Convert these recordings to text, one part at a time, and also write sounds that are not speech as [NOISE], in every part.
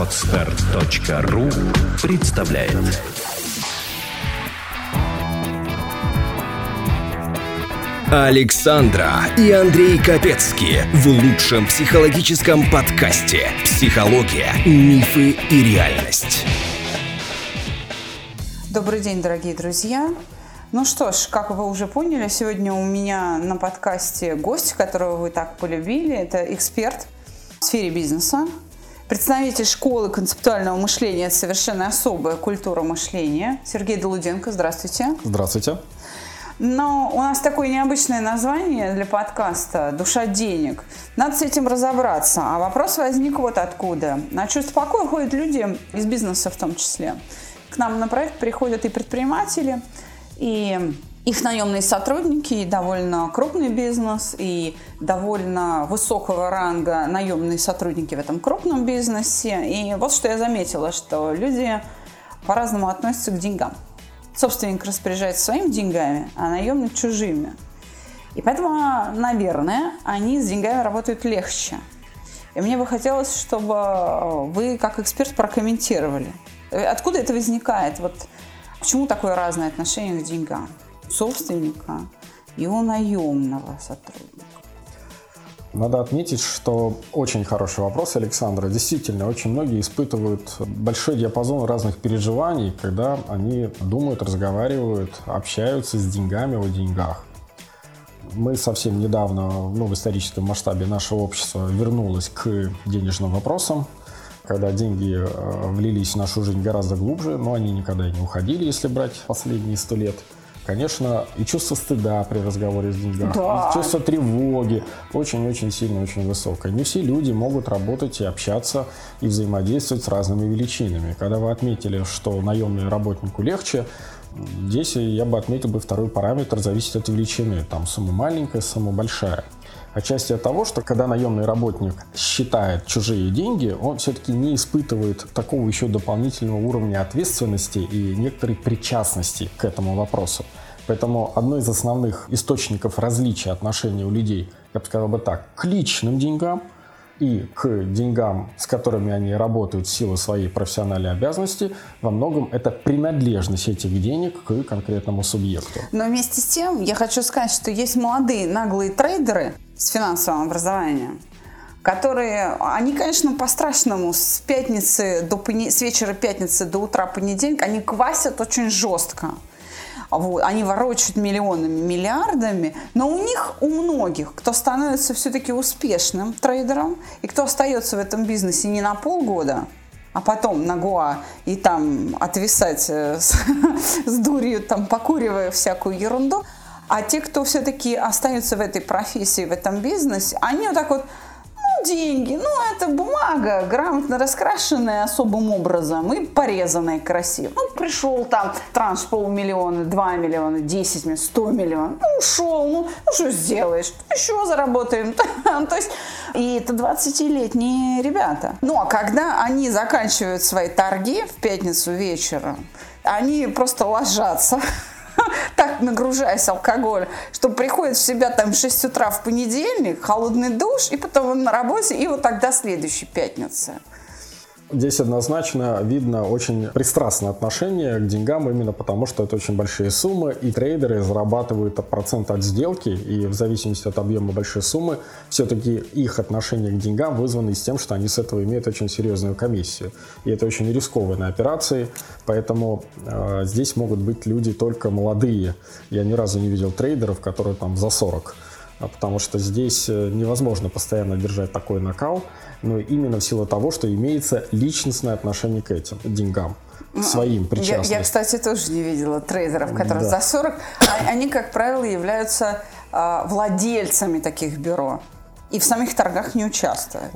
Отстар.ру представляет Александра и Андрей Капецки в лучшем психологическом подкасте «Психология, мифы и реальность». Добрый день, дорогие друзья. Ну что ж, как вы уже поняли, сегодня у меня на подкасте гость, которого вы так полюбили. Это эксперт в сфере бизнеса, представитель школы концептуального мышления «Это совершенно особая культура мышления» Сергей Долуденко. Здравствуйте. Здравствуйте. Но у нас такое необычное название для подкаста «Душа денег». Надо с этим разобраться. А вопрос возник вот откуда. На чувство покоя ходят люди из бизнеса в том числе. К нам на проект приходят и предприниматели – и их наемные сотрудники, и довольно крупный бизнес, и довольно высокого ранга наемные сотрудники в этом крупном бизнесе. И вот что я заметила, что люди по-разному относятся к деньгам. Собственник распоряжается своими деньгами, а наемный чужими. И поэтому, наверное, они с деньгами работают легче. И мне бы хотелось, чтобы вы, как эксперт, прокомментировали. Откуда это возникает? Вот Почему такое разное отношение к деньгам? Собственника и у наемного сотрудника. Надо отметить, что очень хороший вопрос Александра. Действительно, очень многие испытывают большой диапазон разных переживаний, когда они думают, разговаривают, общаются с деньгами о деньгах. Мы совсем недавно, ну, в историческом масштабе нашего общества вернулось к денежным вопросам когда деньги э, влились в нашу жизнь гораздо глубже, но они никогда не уходили, если брать последние сто лет. Конечно, и чувство стыда при разговоре с деньгами, да. и чувство тревоги очень-очень сильно, очень высокое. Не все люди могут работать и общаться и взаимодействовать с разными величинами. Когда вы отметили, что наемному работнику легче, здесь я бы отметил бы второй параметр, зависит от величины. Там сумма маленькая, сумма большая. Отчасти от того, что когда наемный работник считает чужие деньги, он все-таки не испытывает такого еще дополнительного уровня ответственности и некоторой причастности к этому вопросу. Поэтому одно из основных источников различия отношений у людей, я бы сказал бы так, к личным деньгам – и к деньгам, с которыми они работают в силу своей профессиональной обязанности, во многом это принадлежность этих денег к конкретному субъекту. Но вместе с тем я хочу сказать, что есть молодые наглые трейдеры с финансовым образованием, которые, они, конечно, по-страшному с пятницы до с вечера пятницы до утра понедельника, они квасят очень жестко. Вот, они ворочают миллионами, миллиардами, но у них, у многих, кто становится все-таки успешным трейдером и кто остается в этом бизнесе не на полгода, а потом на Гуа и там отвисать э, с, [LAUGHS] с дурью, там покуривая всякую ерунду, а те, кто все-таки остаются в этой профессии, в этом бизнесе, они вот так вот деньги, ну, это бумага, грамотно раскрашенная особым образом и порезанная красиво. Ну, пришел там транш полмиллиона, 2 миллиона, 10 миллионов, 100 миллионов, ну, ушел, ну, ну что сделаешь, еще заработаем. [LAUGHS] То есть, и это 20-летние ребята. Ну, а когда они заканчивают свои торги в пятницу вечером, они просто ложатся [LAUGHS] так нагружаясь алкоголем, что приходит в себя там в 6 утра в понедельник, холодный душ, и потом он на работе, и вот тогда следующая пятница. Здесь однозначно видно очень пристрастное отношение к деньгам, именно потому что это очень большие суммы, и трейдеры зарабатывают процент от сделки, и в зависимости от объема большой суммы, все-таки их отношение к деньгам вызвано с тем, что они с этого имеют очень серьезную комиссию. И это очень рискованные операции, поэтому э, здесь могут быть люди только молодые. Я ни разу не видел трейдеров, которые там за 40 а потому что здесь э, невозможно постоянно держать такой накал, но именно в силу того, что имеется личностное отношение к этим деньгам своим причастным. Я, я, кстати, тоже не видела трейдеров, которые да. за 40. А они, как правило, являются а, владельцами таких бюро и в самих торгах не участвуют.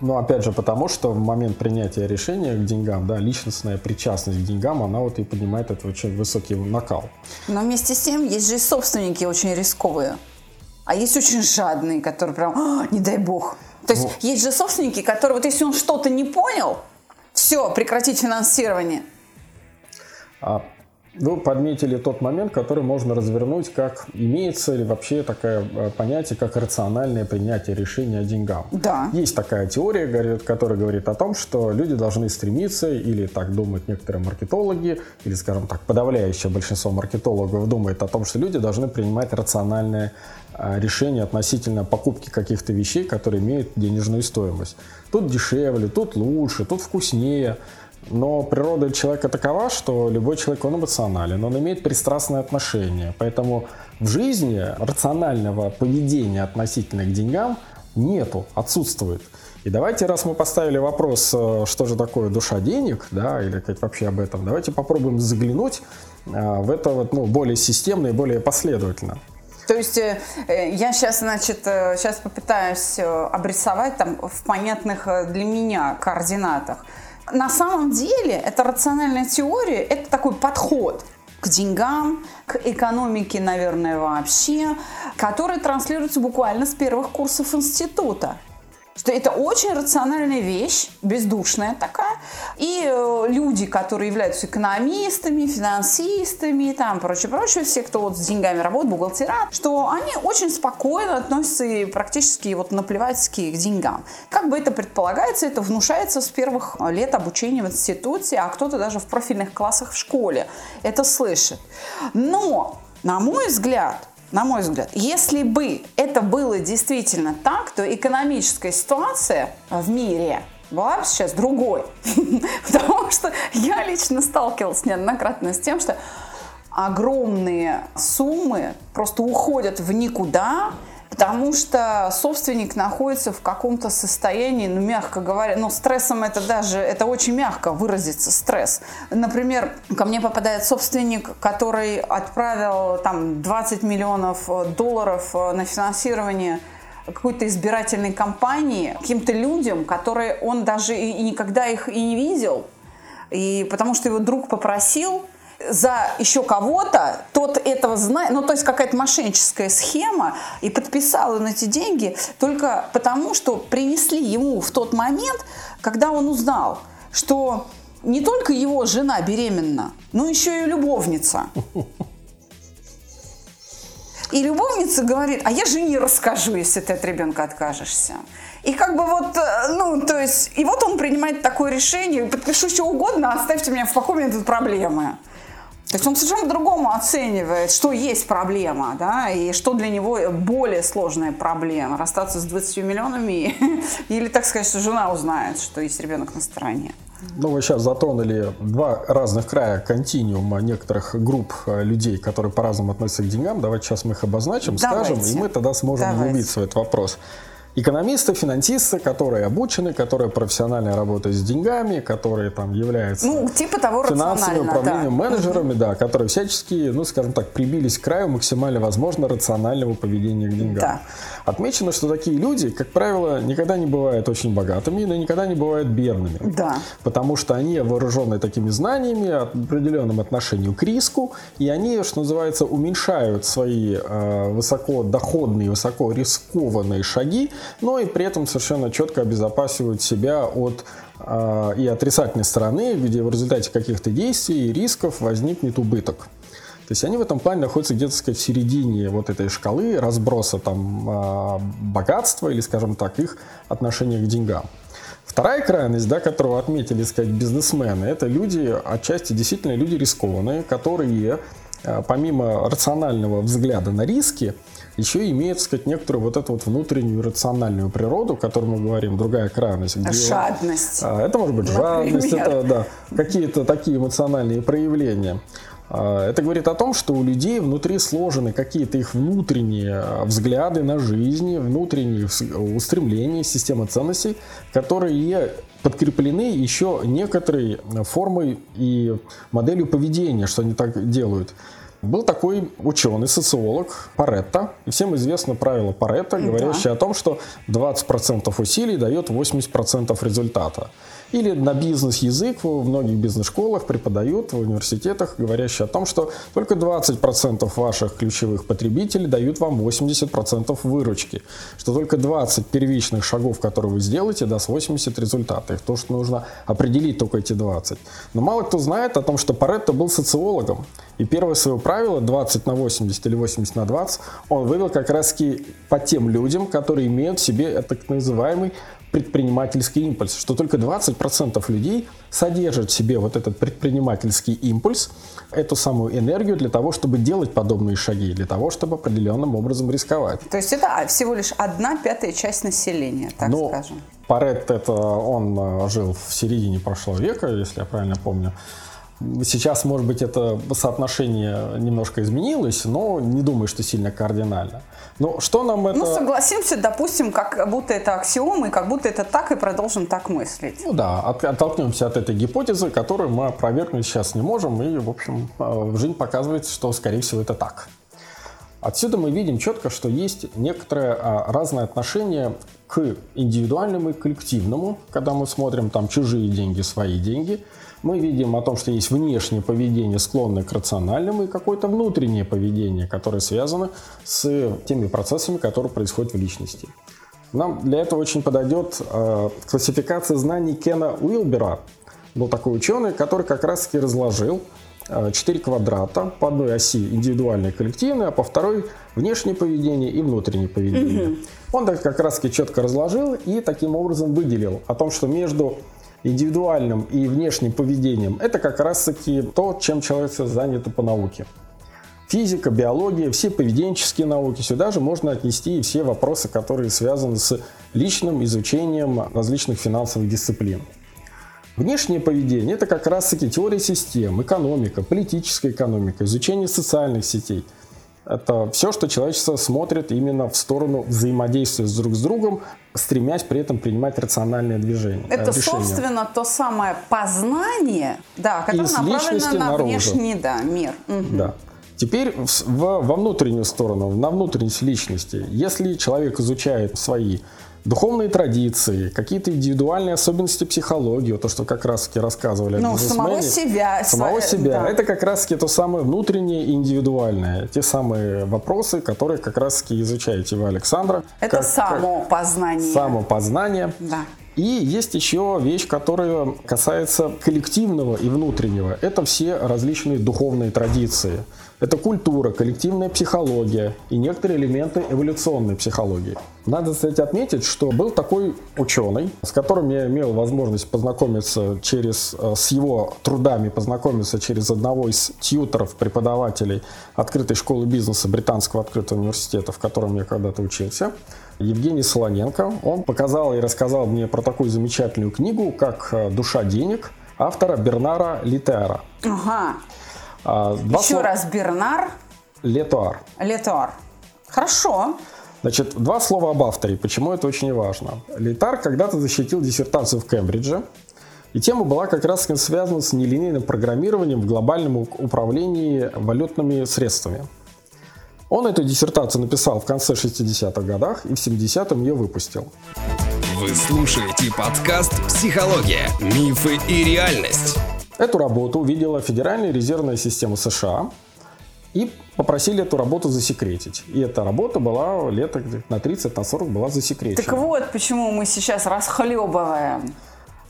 Ну, опять же, потому что в момент принятия решения к деньгам, да, личностная причастность к деньгам, она вот и поднимает этот очень высокий накал. Но вместе с тем есть же и собственники очень рисковые. А есть очень жадные, которые прям, а, не дай бог. То есть вот. есть же собственники, которые, вот если он что-то не понял, все, прекратить финансирование. А Вы подметили тот момент, который можно развернуть как имеется ли вообще такое э, понятие, как рациональное принятие решения о деньгах. Да. Есть такая теория, которая говорит о том, что люди должны стремиться, или так думают некоторые маркетологи, или, скажем так, подавляющее большинство маркетологов думает о том, что люди должны принимать рациональное решение относительно покупки каких-то вещей, которые имеют денежную стоимость. Тут дешевле, тут лучше, тут вкуснее. Но природа человека такова, что любой человек, он эмоционален, он имеет пристрастное отношение. Поэтому в жизни рационального поведения относительно к деньгам нету, отсутствует. И давайте, раз мы поставили вопрос, э, что же такое душа денег, да, или как вообще об этом, давайте попробуем заглянуть э, в это вот, ну, более системно и более последовательно. То есть э, я сейчас, значит, сейчас попытаюсь обрисовать там в понятных для меня координатах. На самом деле, это рациональная теория, это такой подход к деньгам, к экономике, наверное, вообще, который транслируется буквально с первых курсов института что это очень рациональная вещь, бездушная такая. И э, люди, которые являются экономистами, финансистами, там, прочее, прочее, все, кто вот с деньгами работает, бухгалтера, что они очень спокойно относятся и практически вот наплевательски к деньгам. Как бы это предполагается, это внушается с первых лет обучения в институте, а кто-то даже в профильных классах в школе это слышит. Но, на мой взгляд, на мой взгляд. Если бы это было действительно так, то экономическая ситуация в мире была бы сейчас другой. [LAUGHS] Потому что я лично сталкивалась неоднократно с тем, что огромные суммы просто уходят в никуда, потому что собственник находится в каком-то состоянии, ну, мягко говоря, ну, стрессом это даже, это очень мягко выразится, стресс. Например, ко мне попадает собственник, который отправил там 20 миллионов долларов на финансирование какой-то избирательной кампании каким-то людям, которые он даже и никогда их и не видел, и потому что его друг попросил, за еще кого-то, тот этого знает, ну то есть какая-то мошенническая схема, и подписал он эти деньги только потому, что принесли ему в тот момент, когда он узнал, что не только его жена беременна, но еще и любовница. И любовница говорит, а я жене расскажу, если ты от ребенка откажешься. И как бы вот, э, ну, то есть, и вот он принимает такое решение, подпишу что угодно, оставьте меня в покое, у меня тут проблемы. То есть он совершенно по-другому оценивает, что есть проблема, да, и что для него более сложная проблема. Расстаться с 20 миллионами [LAUGHS] или, так сказать, что жена узнает, что есть ребенок на стороне. Ну, вы сейчас затронули два разных края континиума некоторых групп э, людей, которые по-разному относятся к деньгам. Давайте сейчас мы их обозначим, Давайте. скажем, и мы тогда сможем Давайте. углубиться в этот вопрос экономисты, финансисты, которые обучены, которые профессионально работают с деньгами, которые там являются ну, типа того финансовым управлением, да. менеджерами, угу. да, которые всячески, ну, скажем так, прибились к краю максимально возможно рационального поведения к деньгам. Да. Отмечено, что такие люди, как правило, никогда не бывают очень богатыми, но никогда не бывают бедными. Да. Потому что они вооружены такими знаниями, определенным отношением к риску, и они, что называется, уменьшают свои э, высокодоходные, высокорискованные шаги, но и при этом совершенно четко обезопасивают себя от э, и отрицательной стороны, где в результате каких-то действий и рисков возникнет убыток. То есть они в этом плане находятся где-то, сказать, в середине вот этой шкалы разброса там э, богатства или, скажем так, их отношения к деньгам. Вторая крайность, да, которую отметили, сказать, бизнесмены, это люди, отчасти действительно люди рискованные, которые помимо рационального взгляда на риски, еще имеет, так сказать, некоторую вот эту вот внутреннюю рациональную природу, о которой мы говорим, другая крайность. Где, жадность. А, это может быть Например. жадность, это да, какие-то такие эмоциональные проявления. А, это говорит о том, что у людей внутри сложены какие-то их внутренние а, взгляды на жизнь, внутренние устремления, система ценностей, которые подкреплены еще некоторой формой и моделью поведения, что они так делают. Был такой ученый, социолог Паретто. И всем известно правило Паретто, говорящее да. о том, что 20% усилий дает 80% результата. Или на бизнес-язык в многих бизнес-школах преподают, в университетах, говорящие о том, что только 20% ваших ключевых потребителей дают вам 80% выручки. Что только 20 первичных шагов, которые вы сделаете, даст 80 результатов. То, что нужно определить только эти 20. Но мало кто знает о том, что Паретто был социологом. И первое свое правило 20 на 80 или 80 на 20 он вывел как раз по тем людям, которые имеют в себе так называемый предпринимательский импульс, что только 20% людей содержат в себе вот этот предпринимательский импульс, эту самую энергию для того, чтобы делать подобные шаги, для того, чтобы определенным образом рисковать. То есть это всего лишь одна пятая часть населения, так Но скажем. Парет это он э, жил в середине прошлого века, если я правильно помню. Сейчас, может быть, это соотношение немножко изменилось, но не думаю, что сильно кардинально. Но что нам это... Ну, согласимся, допустим, как будто это аксиомы, как будто это так, и продолжим так мыслить. Ну да, от, оттолкнемся от этой гипотезы, которую мы опровергнуть сейчас не можем, и, в общем, э, жизнь показывает, что, скорее всего, это так. Отсюда мы видим четко, что есть некоторое а, разное отношение к индивидуальному и коллективному, когда мы смотрим там чужие деньги, свои деньги – мы видим о том, что есть внешнее поведение, склонное к рациональному, и какое-то внутреннее поведение, которое связано с теми процессами, которые происходят в личности. Нам для этого очень подойдет э, классификация знаний Кена Уилбера. Был такой ученый, который как раз-таки разложил э, 4 квадрата по одной оси индивидуальное и коллективное, а по второй внешнее поведение и внутреннее поведение. Угу. Он так как раз-таки четко разложил и таким образом выделил о том, что между индивидуальным и внешним поведением, это как раз-таки то, чем человек занят по науке. Физика, биология, все поведенческие науки, сюда же можно отнести и все вопросы, которые связаны с личным изучением различных финансовых дисциплин. Внешнее поведение – это как раз-таки теория систем, экономика, политическая экономика, изучение социальных сетей – это все, что человечество смотрит именно в сторону взаимодействия с друг с другом, стремясь при этом принимать рациональные движения. Это, решения. собственно, то самое познание, да, которое Из направлено на наружу. внешний да, мир. Угу. Да. Теперь в, во внутреннюю сторону, на внутренность личности. Если человек изучает свои духовные традиции, какие-то индивидуальные особенности психологии, то, что как раз-таки рассказывали ну, самого себя. Самого себя. Да. Это как раз-таки то самое внутреннее и индивидуальное. Те самые вопросы, которые как раз-таки изучаете вы, Александра. Это как, самопознание. Как самопознание. Да. И есть еще вещь, которая касается коллективного и внутреннего. Это все различные духовные традиции. Это культура, коллективная психология и некоторые элементы эволюционной психологии. Надо, кстати, отметить, что был такой ученый, с которым я имел возможность познакомиться через, э, с его трудами, познакомиться через одного из тьютеров, преподавателей открытой школы бизнеса Британского открытого университета, в котором я когда-то учился. Евгений Солоненко. Он показал и рассказал мне про такую замечательную книгу, как «Душа денег» автора Бернара Литера. Ага. А, два Еще слова... раз Бернар. Летуар. Летуар. Хорошо. Значит, два слова об авторе. Почему это очень важно? Летар когда-то защитил диссертацию в Кембридже. И тема была как раз связана с нелинейным программированием в глобальном управлении валютными средствами. Он эту диссертацию написал в конце 60-х годах и в 70-м ее выпустил. Вы слушаете подкаст «Психология. Мифы и реальность». Эту работу увидела Федеральная резервная система США и попросили эту работу засекретить. И эта работа была лет на 30, на 40 была засекречена. Так вот, почему мы сейчас расхлебываем.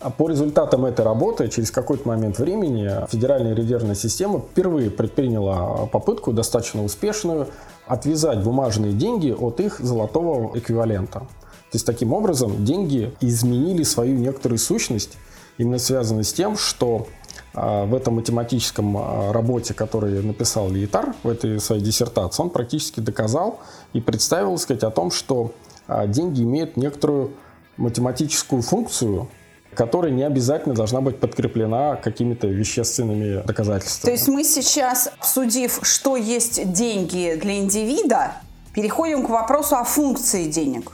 А по результатам этой работы, через какой-то момент времени, Федеральная резервная система впервые предприняла попытку, достаточно успешную, отвязать бумажные деньги от их золотого эквивалента. То есть таким образом деньги изменили свою некоторую сущность, именно связанную с тем, что в этом математическом а, работе, который написал Лиетар в этой своей диссертации, он практически доказал и представил, сказать, о том, что а, деньги имеют некоторую математическую функцию, которая не обязательно должна быть подкреплена какими-то вещественными доказательствами. То есть мы сейчас, судив, что есть деньги для индивида, переходим к вопросу о функции денег.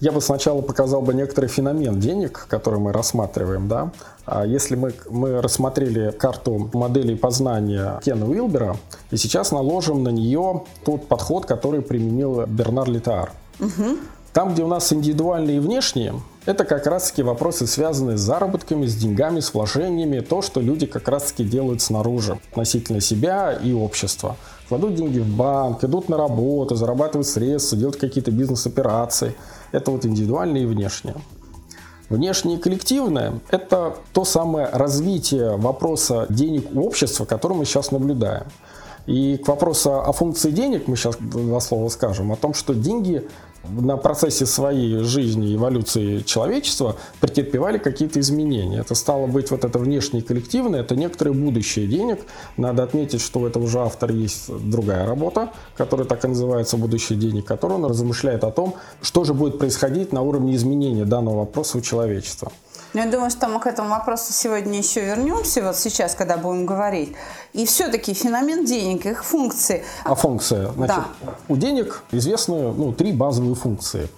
Я бы сначала показал бы некоторый феномен денег, который мы рассматриваем. Да? А если мы, мы рассмотрели карту моделей познания Кена Уилбера, и сейчас наложим на нее тот подход, который применил Бернар Литар. Угу. Там, где у нас индивидуальные и внешние, это как раз-таки вопросы, связанные с заработками, с деньгами, с вложениями, то, что люди как раз-таки делают снаружи относительно себя и общества. Кладут деньги в банк, идут на работу, зарабатывают средства, делают какие-то бизнес-операции. Это вот индивидуальное и внешнее. Внешнее и коллективное – это то самое развитие вопроса денег у общества, которое мы сейчас наблюдаем. И к вопросу о функции денег мы сейчас два слова скажем, о том, что деньги на процессе своей жизни, эволюции человечества претерпевали какие-то изменения. Это стало быть вот это внешнее коллективное, это некоторое будущее денег. Надо отметить, что у этого же автора есть другая работа, которая так и называется «Будущее денег», которая он размышляет о том, что же будет происходить на уровне изменения данного вопроса у человечества. Но я думаю, что мы к этому вопросу сегодня еще вернемся, вот сейчас, когда будем говорить. И все-таки феномен денег, их функции. А функция? Значит, да. У денег известны ну, три базовые функции.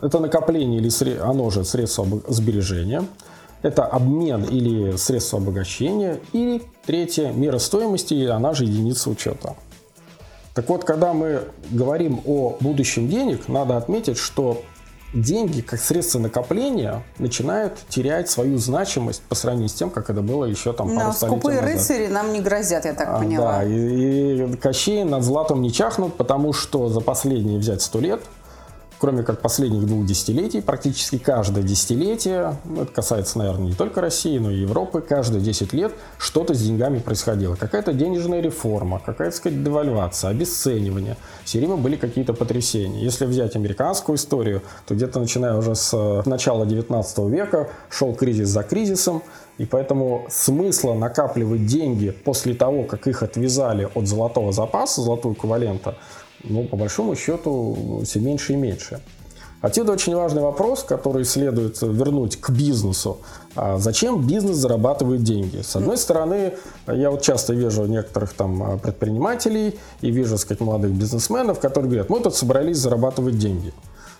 Это накопление или оно же средство сбережения. Это обмен или средство обогащения. И третье – мера стоимости, она же единица учета. Так вот, когда мы говорим о будущем денег, надо отметить, что деньги как средство накопления начинают терять свою значимость по сравнению с тем, как это было еще там пару столетий скупые назад. рыцари нам не грозят, я так а, поняла. Да, и, и Кощей над златом не чахнут, потому что за последние взять сто лет кроме как последних двух десятилетий, практически каждое десятилетие, ну, это касается, наверное, не только России, но и Европы, каждые 10 лет что-то с деньгами происходило. Какая-то денежная реформа, какая-то, сказать, девальвация, обесценивание. Все время были какие-то потрясения. Если взять американскую историю, то где-то начиная уже с э, начала 19 века шел кризис за кризисом, и поэтому смысла накапливать деньги после того, как их отвязали от золотого запаса, золотого эквивалента, ну, по большому счету, все меньше и меньше. Отсюда очень важный вопрос, который следует вернуть к бизнесу. А зачем бизнес зарабатывает деньги? С одной стороны, я вот часто вижу некоторых там предпринимателей и вижу, так сказать, молодых бизнесменов, которые говорят, мы тут собрались зарабатывать деньги.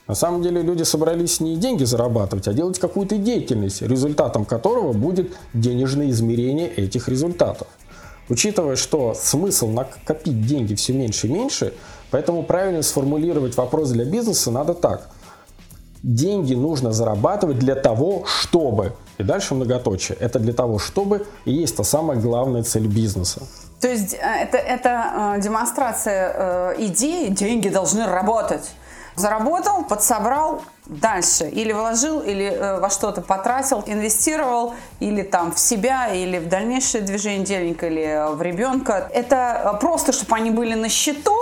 На самом деле люди собрались не деньги зарабатывать, а делать какую-то деятельность, результатом которого будет денежное измерение этих результатов. Учитывая, что смысл накопить деньги все меньше и меньше, поэтому правильно сформулировать вопрос для бизнеса надо так. Деньги нужно зарабатывать для того, чтобы. И дальше многоточие. Это для того, чтобы и есть та самая главная цель бизнеса. То есть э, это, это э, демонстрация э, идеи, деньги должны работать. Заработал, подсобрал, дальше. Или вложил, или во что-то потратил, инвестировал, или там в себя, или в дальнейшее движение денег, или в ребенка. Это просто, чтобы они были на счету,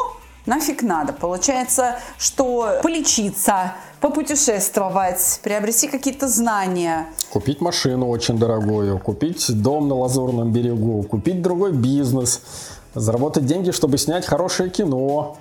нафиг надо. Получается, что полечиться, попутешествовать, приобрести какие-то знания. Купить машину очень дорогую, купить дом на Лазурном берегу, купить другой бизнес, заработать деньги, чтобы снять хорошее кино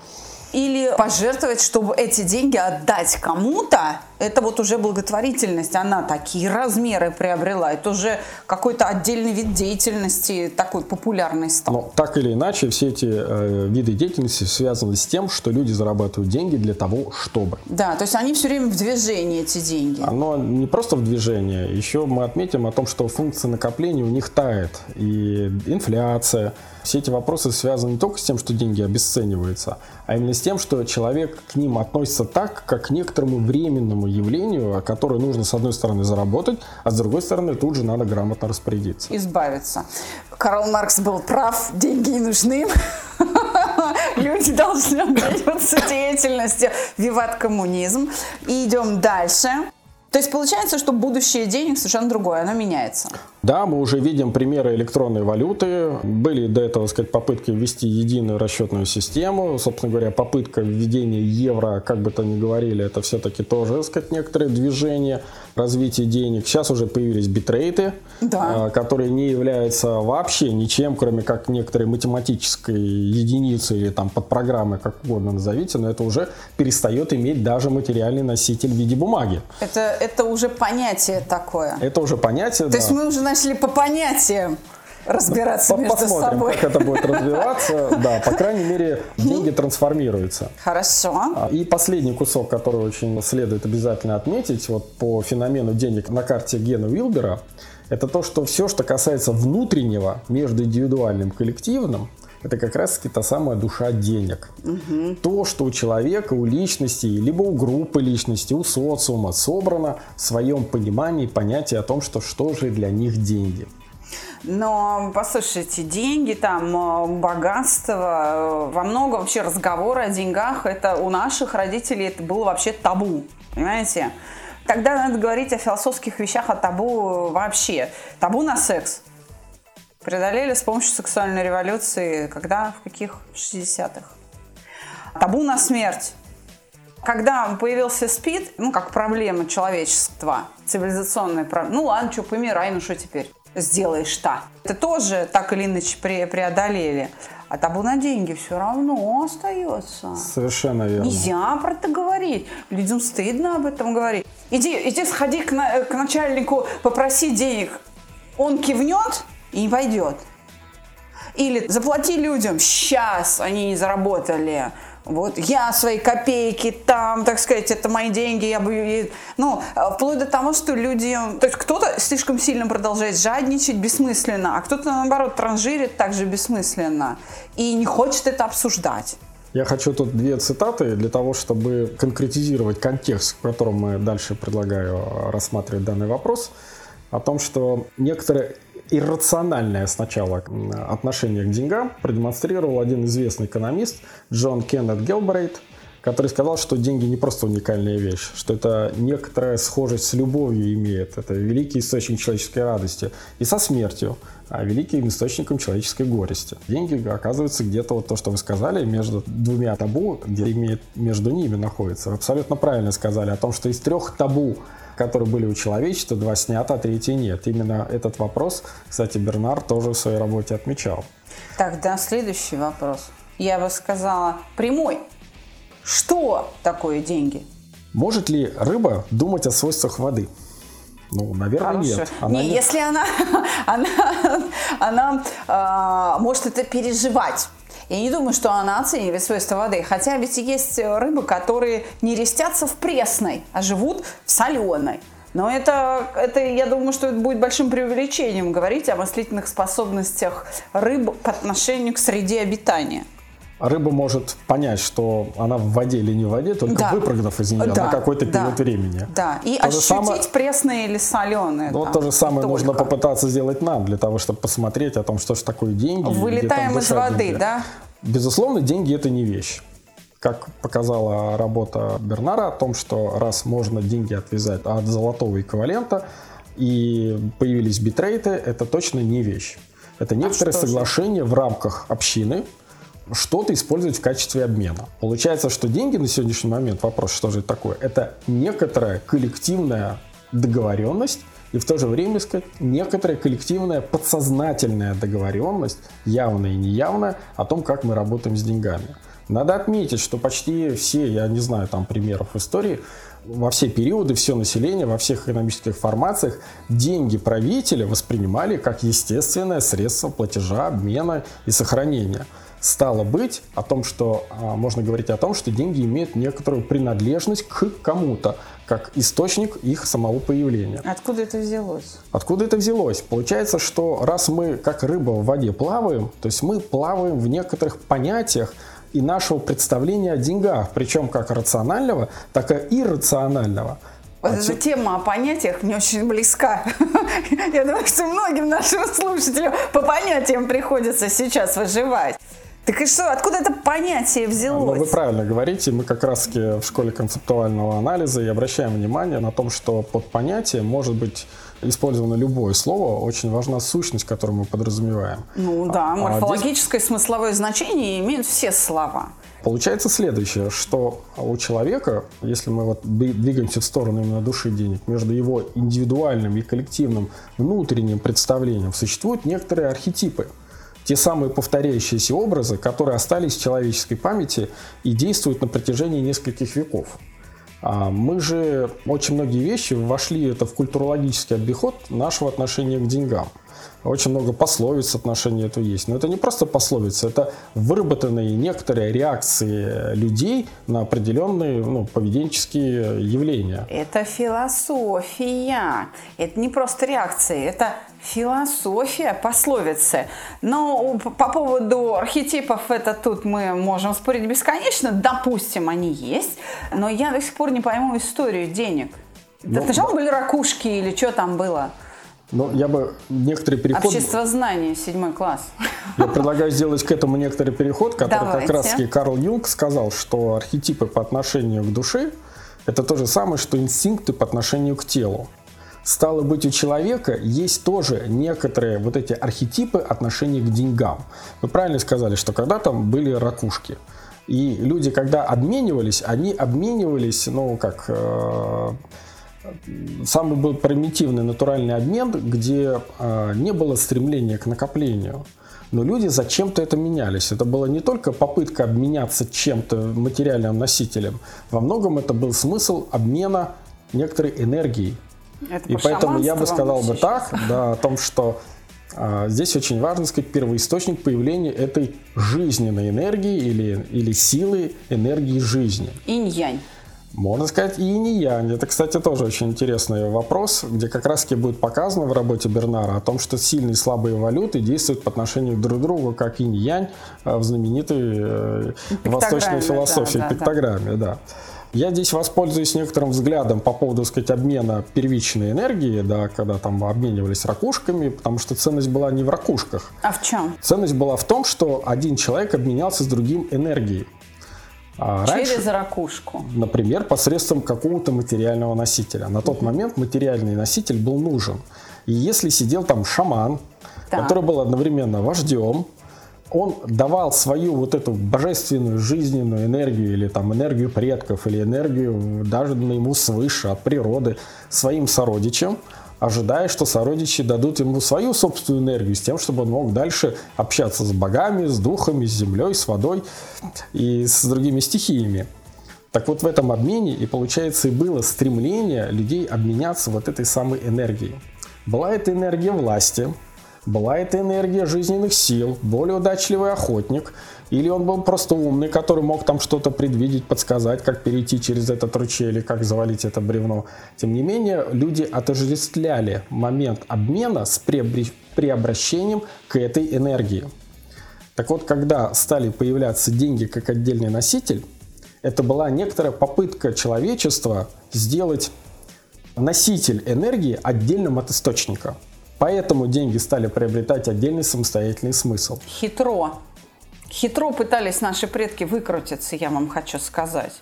или пожертвовать, чтобы эти деньги отдать кому-то, это вот уже благотворительность. Она такие размеры приобрела. Это уже какой-то отдельный вид деятельности такой популярный стал. Но так или иначе, все эти э, виды деятельности связаны с тем, что люди зарабатывают деньги для того, чтобы. Да, то есть они все время в движении, эти деньги. Оно не просто в движении. Еще мы отметим о том, что функция накопления у них тает. И инфляция. Все эти вопросы связаны не только с тем, что деньги обесцениваются, а именно с тем, что человек к ним относится так, как к некоторому временному явлению, которое нужно, с одной стороны, заработать, а с другой стороны, тут же надо грамотно распорядиться. Избавиться. Карл Маркс был прав, деньги не нужны. [LAUGHS] Люди должны заниматься деятельностью. Виват коммунизм. И идем дальше. То есть получается, что будущее денег совершенно другое, оно меняется. Да, мы уже видим примеры электронной валюты. Были до этого, сказать, попытки ввести единую расчетную систему. Собственно говоря, попытка введения евро, как бы то ни говорили, это все-таки тоже, сказать, некоторые движения развития денег. Сейчас уже появились битрейты, да. А, которые не являются вообще ничем, кроме как некоторой математической единицы или там подпрограммы, как угодно назовите, но это уже перестает иметь даже материальный носитель в виде бумаги. Это, это уже понятие такое. Это уже понятие, То да. есть мы уже начали по понятиям. разбираться По- между Посмотрим, собой. как это будет развиваться. [LAUGHS] Да, по крайней мере, деньги трансформируются. Хорошо. А, И последний кусок, который очень следует обязательно отметить вот по феномену денег на карте Гена Уилбера, это то, что все, что касается внутреннего между индивидуальным и коллективным, это как раз таки та самая душа денег. То, что у человека, у личности, либо у группы личности, у социума собрано в своем понимании понятие о том, что что же для них деньги. Но, послушайте, деньги, там, э, богатство, э, во многом вообще разговоры о деньгах, это у наших родителей это было вообще табу, понимаете? Тогда надо говорить о философских вещах, о табу вообще. Табу на секс преодолели с помощью сексуальной революции, когда, в каких? В 60-х. Табу на смерть. Когда появился СПИД, ну, как проблема человечества, цивилизационная проблема, ну ладно, что, помирай, ну что теперь сделаешь-то? Это тоже так или иначе пре- преодолели. А табу на деньги все равно остается. Совершенно верно. Нельзя про это говорить. Людям стыдно об этом говорить. Иди, иди сходи к, на- к начальнику, попроси денег. Он кивнет и не пойдет. Или заплати людям, сейчас они не заработали. Вот я свои копейки там, так сказать, это мои деньги, я бы... Ну, э, вплоть до того, что люди... То есть кто-то слишком сильно продолжает жадничать бессмысленно, а кто-то, наоборот, транжирит также бессмысленно и не хочет это обсуждать. Я хочу тут две цитаты для того, чтобы конкретизировать контекст, в котором мы дальше предлагаю э, рассматривать данный вопрос, о том, что некоторое иррациональное сначала отношение к деньгам продемонстрировал один известный экономист Джон Кеннет Гелбрейт, который сказал, что деньги не просто уникальная вещь, что это некоторая схожесть с любовью имеет, это великий источник человеческой радости, и со смертью, а великим источником человеческой горести. Деньги оказываются где-то, вот то, что вы сказали, между двумя табу, где имеет, между ними находится. Вы абсолютно правильно сказали о том, что из трех табу, которые были у человечества, два снято, а третье нет. Именно этот вопрос, кстати, Бернар тоже в своей работе отмечал. Тогда следующий вопрос. Я бы сказала прямой. Что такое деньги? Может ли рыба думать о свойствах воды? Ну, наверное, Хорошая. нет. Она не, не- если она, [LAUGHS] она, она а, может это переживать. Я не думаю, что она оценивает свойства воды. Хотя ведь есть рыбы, которые не рестятся в пресной, а живут в соленой. Но это, это, я думаю, что это будет большим преувеличением говорить о мыслительных способностях рыб по отношению к среде обитания. Рыба может понять, что она в воде или не в воде, только Да. выпрыгнув из нее Да, на какой-то да. период времени. Да, и То ощутить самое- пресное или соленое. Ну, Вот то же самое только. нужно попытаться сделать нам, для того, чтобы посмотреть о том, что же такое деньги. Вылетаем из воды, деньги. да? Безусловно, деньги это не вещь. Как показала работа Бернара о том, что раз можно деньги отвязать от золотого эквивалента и появились битрейты, это точно не вещь. Это некоторое А что же? соглашение в рамках общины, что-то использовать в качестве обмена. Получается, что деньги на сегодняшний момент, вопрос, что же это такое, это некоторая коллективная договоренность и в то же время сказать, некоторая коллективная подсознательная договоренность, явная и неявная, о том, как мы работаем с деньгами. Надо отметить, что почти все, я не знаю там примеров истории, во все периоды, все население, во всех экономических формациях деньги правителя воспринимали как естественное средство платежа, обмена и сохранения. Стало быть о том, что а, можно говорить о том, что деньги имеют некоторую принадлежность к кому-то, как источник их самого появления. Откуда это взялось? Откуда это взялось? Получается, что раз мы как рыба в воде плаваем, то есть мы плаваем в некоторых понятиях и нашего представления о деньгах, причем как рационального, так и иррационального. Вот Отсю- эта тема о понятиях мне очень близка. [LAUGHS] Я думаю, что многим нашим слушателям по понятиям приходится сейчас выживать. Так и что, откуда это понятие Ну, взялось? вы правильно говорите, мы как раз в школе концептуального анализа и обращаем внимание на том, что под понятием может быть использовано любое слово, очень важна сущность, которую мы подразумеваем. Ну да, А здесь морфологическое смысловое значение имеют все слова. Получается следующее, что у человека, если мы вот дви- двигаемся в сторону именно души денег, между его индивидуальным и коллективным внутренним представлением существуют некоторые архетипы. Те самые повторяющиеся образы, которые остались в человеческой памяти и действуют на протяжении нескольких веков. А Мы же очень многие вещи вошли это в культурологический обиход нашего отношения к деньгам. Очень много пословиц в отношении этого есть. Но это не просто пословицы, это выработанные некоторые реакции людей на определенные ну, поведенческие явления. Это философия. Это не просто реакции, это философия пословицы. Но по поводу архетипов это тут мы можем спорить бесконечно. Допустим, они есть. Но я до сих пор не пойму историю денег. Ну, Сначала были ракушки или что там было? Ну, я бы некоторый переход... Общество знаний, седьмой класс. Я предлагаю сделать к этому некоторый переход, который Давайте. как раз-таки Карл Юнг сказал, что архетипы по отношению к душе – это то же самое, что инстинкты по отношению к телу. Стало быть, у человека есть тоже некоторые вот эти архетипы отношения к деньгам. Вы правильно сказали, что когда там были ракушки. И люди, когда обменивались, они обменивались, ну, как э, самый был примитивный натуральный обмен, где э, не было стремления к накоплению. Но люди зачем-то это менялись. Это была не только попытка обменяться чем-то материальным носителем. Во многом это был смысл обмена некоторой энергией. Это И поэтому я бы сказал бы так, да, о том, что а, здесь очень важно сказать первоисточник появления этой жизненной энергии или, или силы энергии жизни. Инь-янь. Можно сказать и не я. Это, кстати, тоже очень интересный вопрос, где как раз-таки будет показано в работе Бернара о том, что сильные и слабые валюты действуют по отношению друг к другу, как инь-янь в знаменитой э, восточной философии, да, да, пиктограмме. Да. Да. Я здесь воспользуюсь некоторым взглядом по поводу, сказать, обмена первичной энергии, да, когда там обменивались ракушками, потому что ценность была не в ракушках. А в чем? Ценность была в том, что один человек обменялся с другим энергией. А раньше, Через ракушку. Например, посредством какого-то материального носителя. На тот момент материальный носитель был нужен. И если сидел там шаман, так. который был одновременно вождем, он давал свою вот эту божественную жизненную энергию или там энергию предков или энергию даже ему свыше от природы своим сородичам, ожидая, что сородичи дадут ему свою собственную энергию с тем, чтобы он мог дальше общаться с богами, с духами, с землей, с водой и с другими стихиями. Так вот в этом обмене и получается и было стремление людей обменяться вот этой самой энергией. Была это энергия власти, была это энергия жизненных сил, более удачливый охотник, или он был просто умный, который мог там что-то предвидеть, подсказать, как перейти через этот ручей или как завалить это бревно. Тем не менее, люди отождествляли момент обмена с преобращением к этой энергии. Так вот, когда стали появляться деньги как отдельный носитель, это была некоторая попытка человечества сделать носитель энергии отдельным от источника – Поэтому деньги стали приобретать отдельный самостоятельный смысл. Хитро. Хитро пытались наши предки выкрутиться, я вам хочу сказать.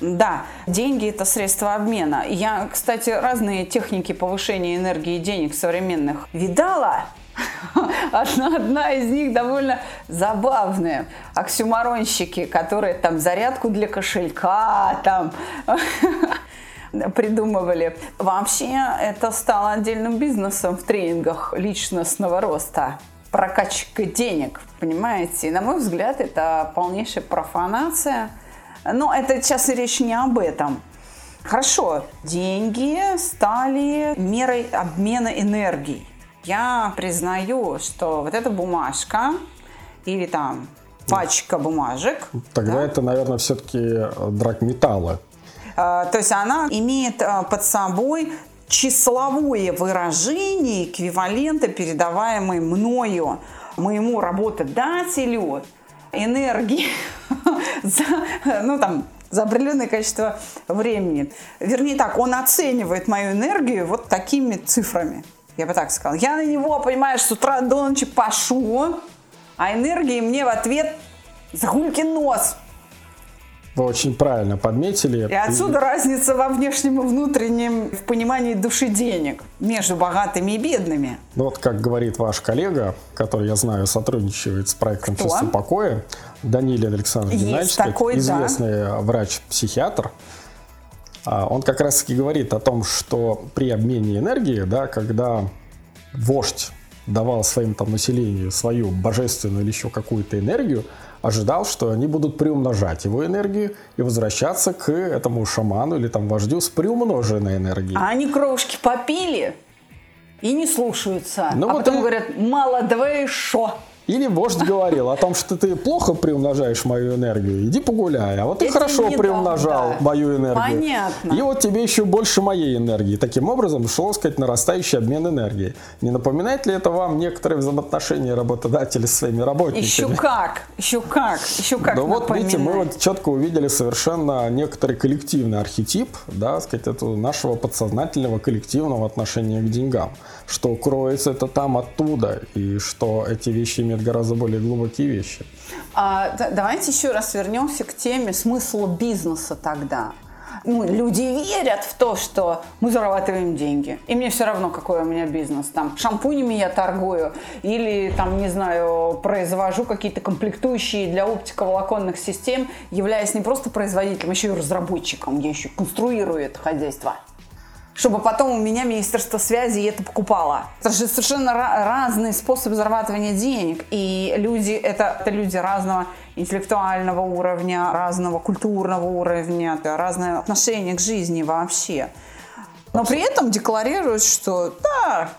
Да, деньги – это средство обмена. Я, кстати, разные техники повышения энергии денег современных видала. [LAUGHS] Одна, одна из них довольно забавная. Оксюмаронщики, которые там зарядку для кошелька, там [LAUGHS] придумывали. Вообще это стало отдельным бизнесом в тренингах личностного роста прокачка денег, понимаете? И, на мой взгляд, это полнейшая профанация. Но это сейчас речь не об этом. Хорошо, деньги стали мерой обмена энергией. Я признаю, что вот эта бумажка или там пачка бумажек. Тогда да? это, наверное, все-таки драк металла. А, то есть она имеет а, под собой числовое выражение эквивалента, передаваемой мною, моему работодателю, энергии [LAUGHS] за, ну, там, за определенное количество времени. Вернее так, он оценивает мою энергию вот такими цифрами. Я бы так сказала. Я на него, понимаешь, с утра до ночи пашу, а энергии мне в ответ за нос. Вы очень правильно подметили. И отсюда и... разница во внешнем и внутреннем в понимании души денег между богатыми и бедными. Ну вот как говорит ваш коллега, который, я знаю, сотрудничает с проектом Кто? «Чувство покоя», Даниил Александр Геннадьевич, такой, известный да. врач-психиатр, а, он как раз таки говорит о том, что при обмене энергии, да, когда вождь давал своим там населению свою божественную или еще какую-то энергию, ожидал, что они будут приумножать его энергию и возвращаться к этому шаману или там вождю с приумноженной энергией. А они кровушки попили? и не слушаются. Ну а вот потом и- говорят, мало давай шо. Или вождь говорил о том, что ты плохо приумножаешь мою энергию, иди погуляй. А вот ты Я хорошо не дам, приумножал да. мою энергию. Понятно. И вот тебе еще больше моей энергии. Таким образом, шел, сказать, нарастающий обмен энергией. Не напоминает ли это вам некоторые взаимоотношения работодателей с своими работниками? Еще как, еще как, еще как Ну вот видите, мы вот четко увидели совершенно некоторый коллективный архетип, да, сказать, это нашего подсознательного коллективного отношения к деньгам, что кроется это там оттуда, и что эти вещи имеют гораздо более глубокие вещи. А, да- давайте еще раз вернемся к теме смысла бизнеса тогда. Ну, люди верят в то, что мы зарабатываем деньги. И мне все равно, какой у меня бизнес. Там шампунями я торгую или, там, не знаю, произвожу какие-то комплектующие для оптиковолоконных систем, являясь не просто производителем, а еще и разработчиком. Я еще конструирую это хозяйство чтобы потом у меня Министерство связи это покупало. Это же совершенно ра- разный способ зарабатывания денег. И люди, это, это люди разного интеллектуального уровня, разного культурного уровня, это разное отношение к жизни вообще. Но при этом декларируют, что да,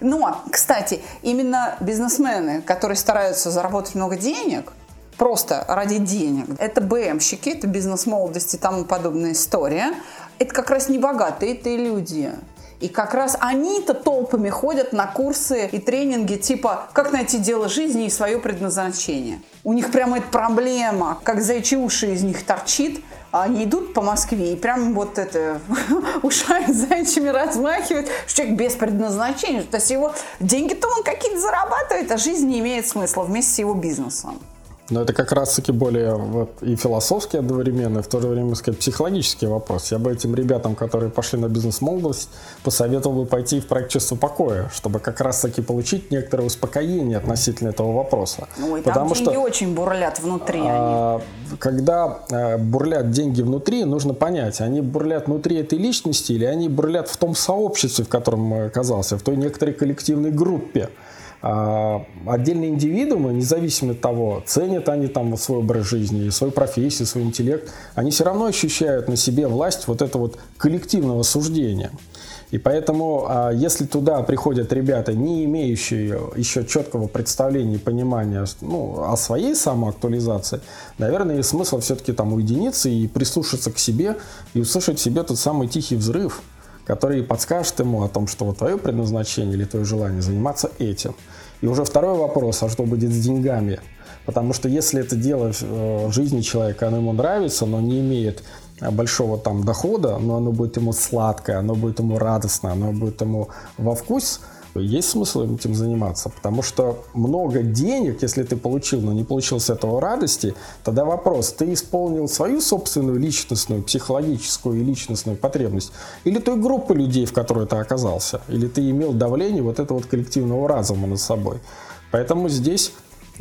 но, кстати, именно бизнесмены, которые стараются заработать много денег, просто ради денег, это БМщики, это бизнес-молодость и тому подобная история, это как раз не богатые, это люди. И как раз они-то толпами ходят на курсы и тренинги типа «Как найти дело жизни и свое предназначение». У них прямо эта проблема, как зайчи уши из них торчит, а они идут по Москве и прям вот это [LAUGHS] ушами зайчими размахивают, что человек без предназначения. То есть его деньги-то он какие-то зарабатывает, а жизнь не имеет смысла вместе с его бизнесом. Но это как раз-таки более вот, и философский одновременно, и в то же время, сказать, психологический вопрос. Я бы этим ребятам, которые пошли на бизнес-молодость, посоветовал бы пойти в проект «Чувство покоя», чтобы как раз-таки получить некоторое успокоение относительно этого вопроса. Ну и там деньги очень бурлят внутри. они. А, когда э, бурлят деньги внутри, нужно понять, они бурлят внутри этой личности или они бурлят в том сообществе, в котором оказался, в той некоторой коллективной группе. А, отдельные индивидуумы, независимо от того, ценят они там свой образ жизни, свою профессию, свой интеллект, они все равно ощущают на себе власть вот этого вот коллективного суждения. И поэтому, а, если туда приходят ребята, не имеющие еще четкого представления и понимания ну, о своей самоактуализации, наверное, есть смысл все-таки там уединиться и прислушаться к себе и услышать в себе тот самый тихий взрыв, который подскажет ему о том, что вот твое предназначение или твое желание заниматься этим. И уже второй вопрос, а что будет с деньгами? Потому что если это дело э, в жизни человека, оно ему нравится, но не имеет э, большого там дохода, но оно будет ему сладкое, оно будет ему радостно, оно будет ему во вкус, есть смысл этим заниматься, потому что много денег, если ты получил, но не получил с этого радости, тогда вопрос, ты исполнил свою собственную личностную, психологическую и личностную потребность, или той группы людей, в которой ты оказался, или ты имел давление вот этого вот коллективного разума над собой. Поэтому здесь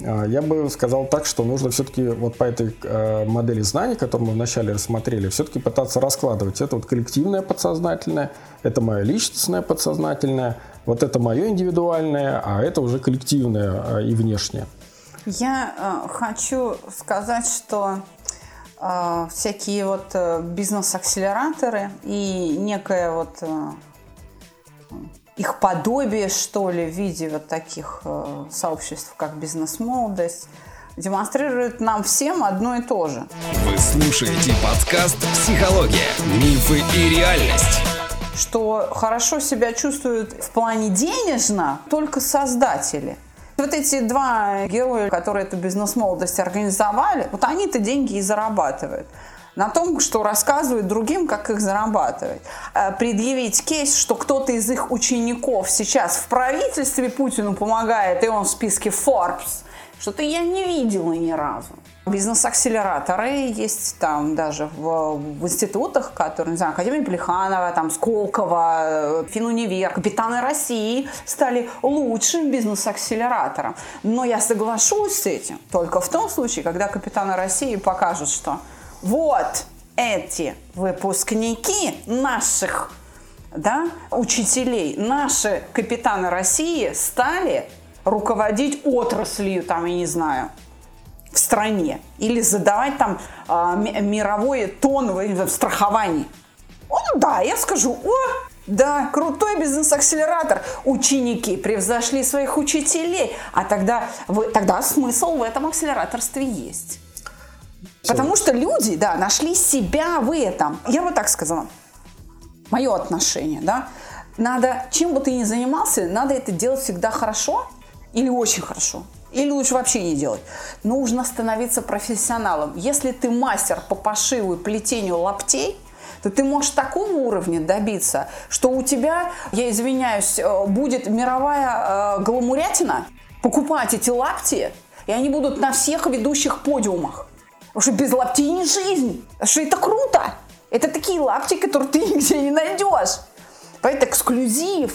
а, я бы сказал так, что нужно все-таки вот по этой э, модели знаний, которую мы вначале рассмотрели, все-таки пытаться раскладывать. Это вот коллективное подсознательное, это мое личностное подсознательное, вот это мое индивидуальное, а это уже коллективное э, и внешнее. Я э, хочу сказать, что э, всякие вот э, бизнес-акселераторы и некое вот э, их подобие, что ли, в виде вот таких э, сообществ, как бизнес-молодость, демонстрирует нам всем одно и то же. Вы слушаете подкаст «Психология. Мифы и реальность». Что хорошо себя чувствуют в плане денежно только создатели. Вот эти два героя, которые эту бизнес-молодость организовали, вот они-то деньги и зарабатывают на том, что рассказывают другим, как их зарабатывать. Э, Предъявить кейс, что кто-то из их учеников сейчас в правительстве Путину помогает, и он в списке Forbes, что-то я не видела ни разу. Бизнес-акселераторы есть там даже в, в институтах, которые, не знаю, Академия Плеханова, там, Сколково, Финунивер, Капитаны России стали лучшим бизнес-акселератором. Но я соглашусь с этим только в том случае, когда Капитаны России покажут, что вот эти выпускники наших да, учителей, наши капитаны России стали руководить отраслью, там, я не знаю, в стране или задавать там а, ми- мировое тон в страховании. Ну да, я скажу, о, Да, крутой бизнес-акселератор. Ученики превзошли своих учителей. А тогда, вы, тогда смысл в этом акселераторстве есть. Потому что люди, да, нашли себя в этом. Я бы так сказала. Мое отношение, да. Надо, чем бы ты ни занимался, надо это делать всегда хорошо или очень хорошо. Или лучше вообще не делать. Нужно становиться профессионалом. Если ты мастер по пошиву и плетению лаптей, то ты можешь такого уровня добиться, что у тебя, я извиняюсь, э, будет мировая э, гламурятина покупать эти лапти, и они будут на всех ведущих подиумах. Потому что без лаптей не жизнь. Что это круто. Это такие лапти, которые ты [LAUGHS] нигде не найдешь. Поэтому эксклюзив.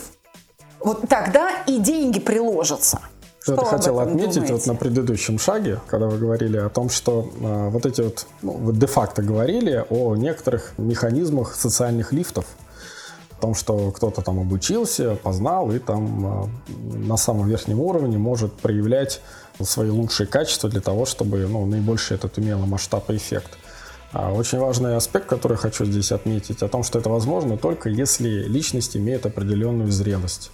Вот тогда и деньги приложатся. Что ты хотел отметить думаете? вот на предыдущем шаге, когда вы говорили о том, что э, вот эти вот, ну, вы де-факто говорили о некоторых механизмах социальных лифтов, о том, что кто-то там обучился, познал и там э, на самом верхнем уровне может проявлять свои лучшие качества для того, чтобы ну, наибольший этот имело масштаб и эффект. А очень важный аспект, который хочу здесь отметить, о том, что это возможно только если личность имеет определенную зрелость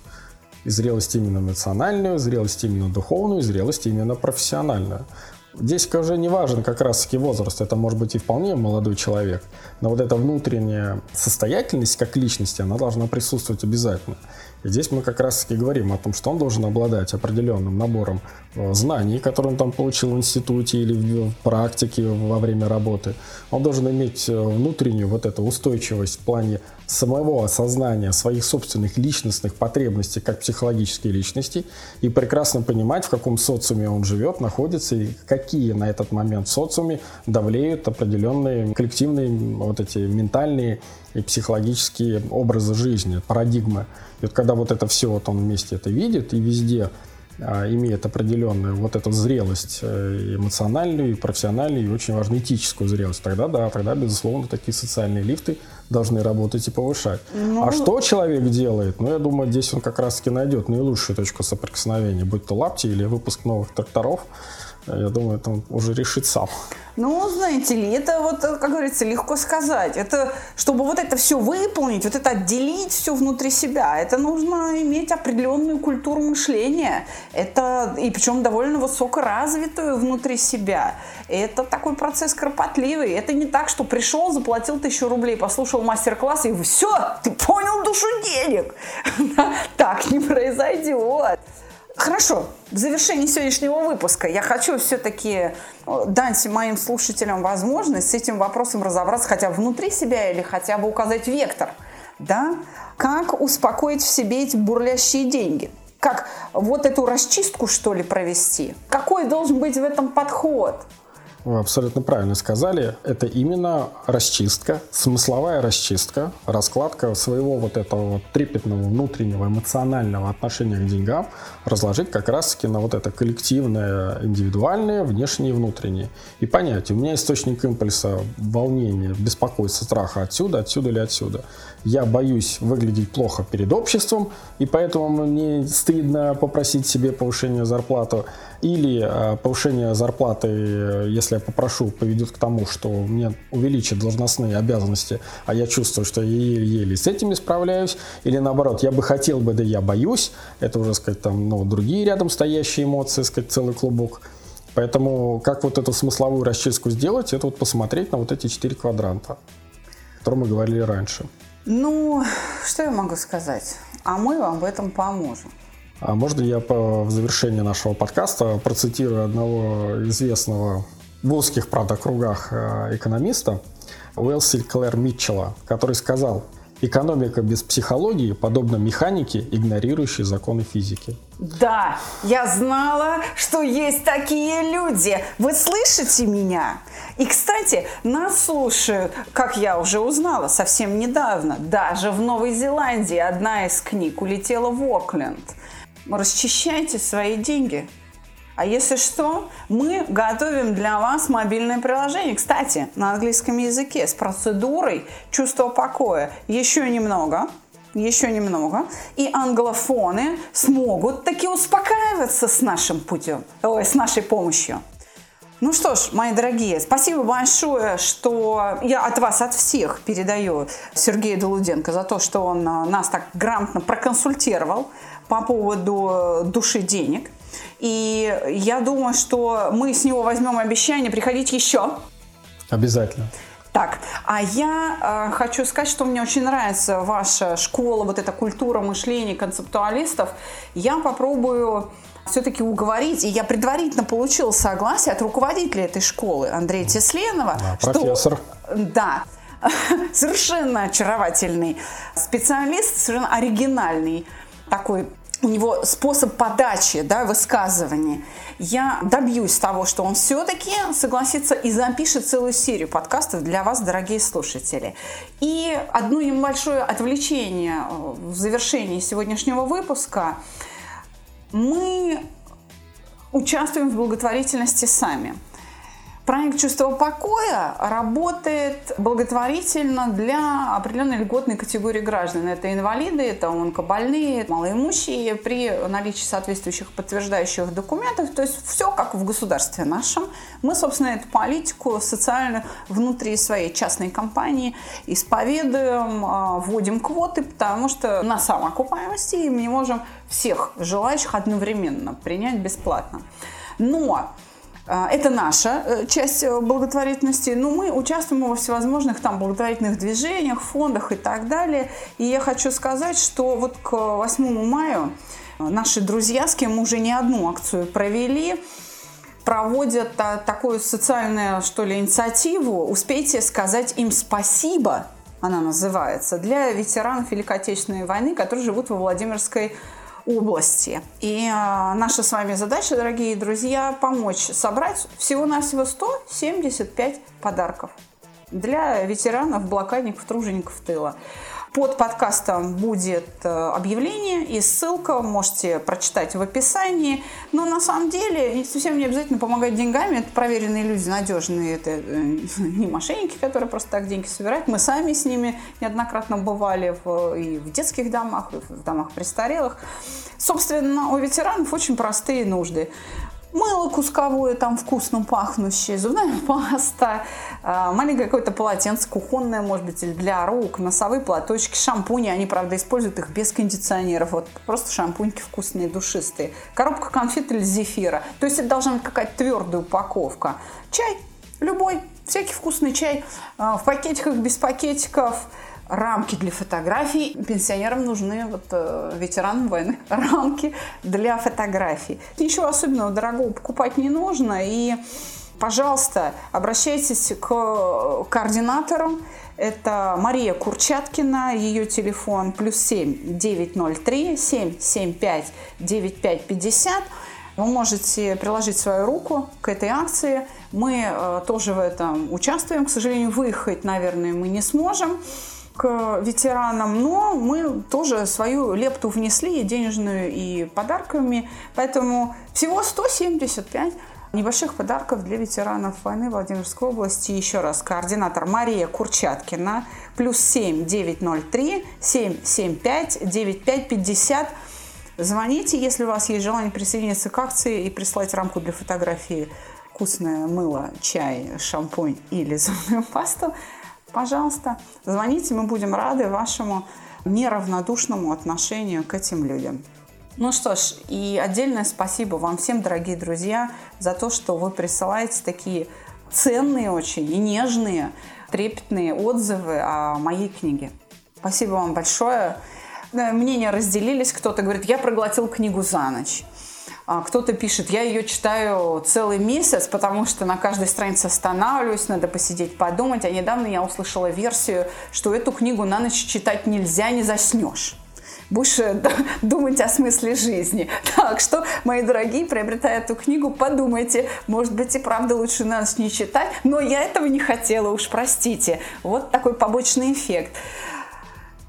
и зрелость именно эмоциональную, зрелость именно духовную, зрелость именно профессиональную. Здесь уже не важен как раз-таки возраст, это может быть и вполне молодой человек, но вот эта внутренняя состоятельность как личности, она должна присутствовать обязательно. Здесь мы как раз-таки говорим о том, что он должен обладать определенным набором э, знаний, которые он там получил в институте или в практике во время работы. Он должен иметь э, внутреннюю вот эту устойчивость в плане самого осознания своих собственных личностных потребностей как психологической личности и прекрасно понимать, в каком социуме он живет, находится и какие на этот момент в социуме давлеют определенные коллективные вот эти ментальные и психологические образы жизни, парадигмы. И вот когда вот это все вот он вместе это видит и везде а, имеет определенную вот эту зрелость э, эмоциональную, и профессиональную, и очень важную этическую зрелость, тогда да, тогда, безусловно, такие социальные лифты должны работать и повышать. Ну... А что человек делает? Ну, я думаю, здесь он как раз-таки найдет наилучшую точку соприкосновения, будь то лапти или выпуск новых тракторов, я думаю, он уже решит сам. Ну, знаете ли, это вот, как говорится, легко сказать. Это, чтобы вот это все выполнить, вот это отделить все внутри себя, это нужно иметь определенную культуру мышления. Это, и причем довольно высокоразвитую внутри себя. Это такой процесс кропотливый. Это не так, что пришел, заплатил тысячу рублей, послушал мастер-класс и все, ты понял душу денег. [LAUGHS] Так не произойдет. Хорошо, в завершении сегодняшнего выпуска я хочу все-таки э, дать моим слушателям возможность с этим вопросом разобраться хотя бы внутри себя или хотя бы указать вектор. Да? Как успокоить в себе эти бурлящие деньги? Как вот эту расчистку, что ли, провести? Какой должен быть в этом подход? Вы абсолютно правильно сказали. Это именно расчистка, смысловая расчистка, раскладка своего вот этого вот трепетного внутреннего эмоционального отношения к деньгам разложить как раз-таки на вот это коллективное, индивидуальное, внешнее и внутреннее. И понять, у меня источник импульса, волнения, беспокойства, страха отсюда, отсюда или отсюда. Я боюсь выглядеть плохо перед обществом, и поэтому мне стыдно попросить себе повышение зарплаты или э, повышение зарплаты, если я попрошу, поведет к тому, что мне увеличат должностные обязанности, а я чувствую, что я еле-еле с этими справляюсь, или наоборот, я бы хотел бы, да я боюсь, это уже, сказать, там, ну, другие рядом стоящие эмоции, сказать, целый клубок. Поэтому как вот эту смысловую расчистку сделать, это вот посмотреть на вот эти четыре квадранта, о которых мы говорили раньше. Ну, что я могу сказать? А мы вам в этом поможем. А можно я по, в завершении нашего подкаста процитирую одного известного в узких, правда, кругах э, экономиста Уэлси Клэр Митчелла, который сказал, экономика без психологии подобна механике, игнорирующей законы физики. Да, я знала, что есть такие люди. Вы слышите меня? И, кстати, нас слушают, как я уже узнала совсем недавно, даже в Новой Зеландии одна из книг улетела в Окленд расчищайте свои деньги. А если что, мы готовим для вас мобильное приложение. Кстати, на английском языке с процедурой чувства покоя. Еще немного, еще немного, и англофоны смогут таки успокаиваться с нашим путем, ой, с нашей помощью. Ну что ж, мои дорогие, спасибо большое, что я от вас, от всех передаю Сергею Долуденко за то, что он а, нас так грамотно проконсультировал по поводу души денег. И я думаю, что мы с него возьмем обещание приходить еще. Обязательно. Так, а я э, хочу сказать, что мне очень нравится ваша школа, вот эта культура мышления концептуалистов. Я попробую все-таки уговорить, и я предварительно получила согласие от руководителя этой школы Андрея Тесленова. Да, профессор. Что, да, [LAUGHS] совершенно очаровательный специалист, совершенно оригинальный такой у него способ подачи, да, высказывания. Я добьюсь того, что он все-таки согласится и запишет целую серию подкастов для вас, дорогие слушатели. И одно небольшое отвлечение э, в завершении сегодняшнего выпуска. Мы участвуем в благотворительности сами – Проект «Чувство покоя» работает благотворительно для определенной льготной категории граждан. Это инвалиды, это онкобольные, малоимущие при наличии соответствующих подтверждающих документов. То есть все как в государстве нашем. Мы, собственно, эту политику социальную внутри своей частной компании исповедуем, а, вводим квоты, потому что на самоокупаемости мы не можем всех желающих одновременно принять бесплатно. Но это наша э, часть э, благотворительности, но мы участвуем во всевозможных там благотворительных движениях, фондах и так далее. И я хочу сказать, что вот к 8 мая наши друзья, с кем мы уже не одну акцию провели, проводят такую социальную, что ли, инициативу «Успейте сказать им спасибо», она называется, для ветеранов Великой Отечественной войны, которые живут во Владимирской области. И э, наша с вами задача, дорогие друзья, помочь собрать всего-навсего 175 подарков для ветеранов, блокадников, тружеников тыла. Под подкастом будет э, объявление и ссылка, можете прочитать в описании. Но на самом деле совсем не обязательно помогать деньгами, это проверенные люди, надежные, это э, [LAUGHS] не мошенники, которые просто так деньги собирают. Мы сами с ними неоднократно бывали в, и в детских домах, и в домах престарелых. Собственно, у ветеранов очень простые нужды мыло кусковое, там вкусно пахнущее, зубная [LAUGHS] паста, а, маленькое какое-то полотенце кухонное, может быть, или для рук, носовые платочки, шампуни. Они, правда, используют их без кондиционеров. Вот просто шампуньки вкусные, душистые. Коробка конфет или зефира. То есть это должна быть какая-то твердая упаковка. Чай любой, всякий вкусный чай а, в пакетиках, без пакетиков – рамки для фотографий. Пенсионерам нужны, вот э, ветеранам войны, [LAUGHS] рамки для фотографий. Ничего особенного дорогого покупать не нужно. И, пожалуйста, обращайтесь к координатору. Это Мария Курчаткина, ее телефон плюс 7 903 775 9550. Вы можете приложить свою руку к этой акции. Мы э, тоже в этом участвуем. К сожалению, выехать, наверное, мы не сможем к ветеранам, но мы тоже свою лепту внесли, денежную и подарками. Поэтому всего 175 небольших подарков для ветеранов войны Владимирской области. Еще раз, координатор Мария Курчаткина, плюс 7 903 775 9550. Звоните, если у вас есть желание присоединиться к акции и прислать рамку для фотографии вкусное мыло, чай, шампунь или зубную пасту. Пожалуйста, звоните, мы будем рады вашему неравнодушному отношению к этим людям. Ну что ж, и отдельное спасибо вам всем, дорогие друзья, за то, что вы присылаете такие ценные очень и нежные, трепетные отзывы о моей книге. Спасибо вам большое. Мнения разделились. Кто-то говорит, я проглотил книгу за ночь. А кто-то пишет, я ее читаю целый месяц, потому что на каждой странице останавливаюсь, надо посидеть, подумать. А недавно я услышала версию, что эту книгу на ночь читать нельзя, не заснешь будешь [LAUGHS] думать о смысле жизни. Так что, мои дорогие, приобретая эту книгу, подумайте, может быть и правда лучше нас не читать, но я этого не хотела, уж простите. Вот такой побочный эффект.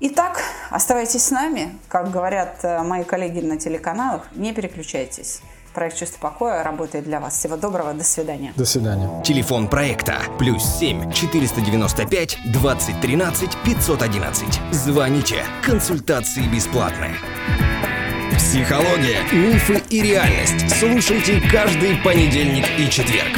Итак, оставайтесь с нами. Как говорят э, мои коллеги на телеканалах, не переключайтесь. Проект «Чувство покоя» работает для вас. Всего доброго, до свидания. До свидания. Телефон проекта плюс 7 495 2013 511. Звоните. Консультации бесплатные. Психология, мифы и реальность. Слушайте каждый понедельник и четверг.